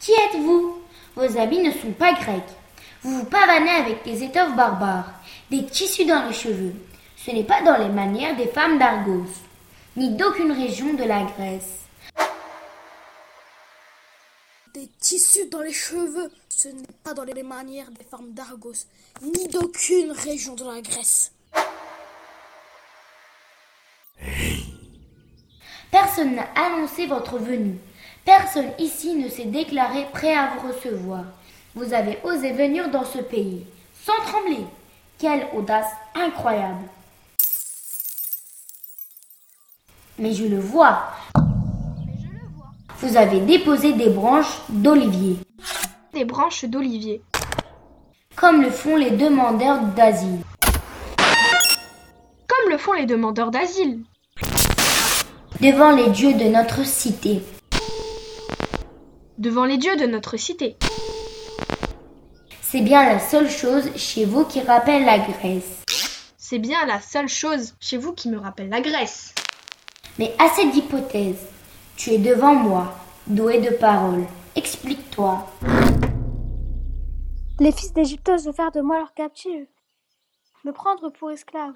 Qui êtes-vous? Vos habits ne sont pas grecs. Vous vous pavanez avec des étoffes barbares, des tissus dans les cheveux. Ce n'est pas dans les manières des femmes d'Argos, ni d'aucune région de la Grèce. Des tissus dans les cheveux, ce n'est pas dans les manières des femmes d'Argos, ni d'aucune région de la Grèce. Personne n'a annoncé votre venue. Personne ici ne s'est déclaré prêt à vous recevoir. Vous avez osé venir dans ce pays, sans trembler. Quelle audace incroyable. Mais je le vois. Vous avez déposé des branches d'olivier, Des branches d'olivier. comme le font les demandeurs d'asile. Comme le font les demandeurs d'asile. Devant les dieux de notre cité. Devant les dieux de notre cité. C'est bien la seule chose chez vous qui rappelle la Grèce. C'est bien la seule chose chez vous qui me rappelle la Grèce. Mais assez d'hypothèses. Tu es devant moi, doué de parole. Explique-toi. Les fils d'Égypte osent faire de moi leur captive, me prendre pour esclave.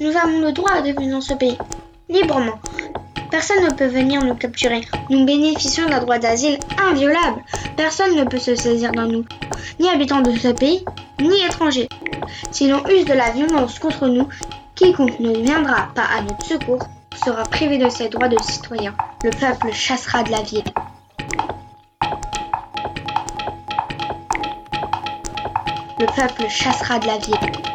Nous avons le droit de vivre dans ce pays, librement. Personne ne peut venir nous capturer. Nous bénéficions d'un droit d'asile inviolable. Personne ne peut se saisir de nous, ni habitants de ce pays, ni étrangers. Si l'on use de la violence contre nous, quiconque ne viendra pas à notre secours sera privé de ses droits de citoyen. Le peuple chassera de la ville. Le peuple chassera de la ville.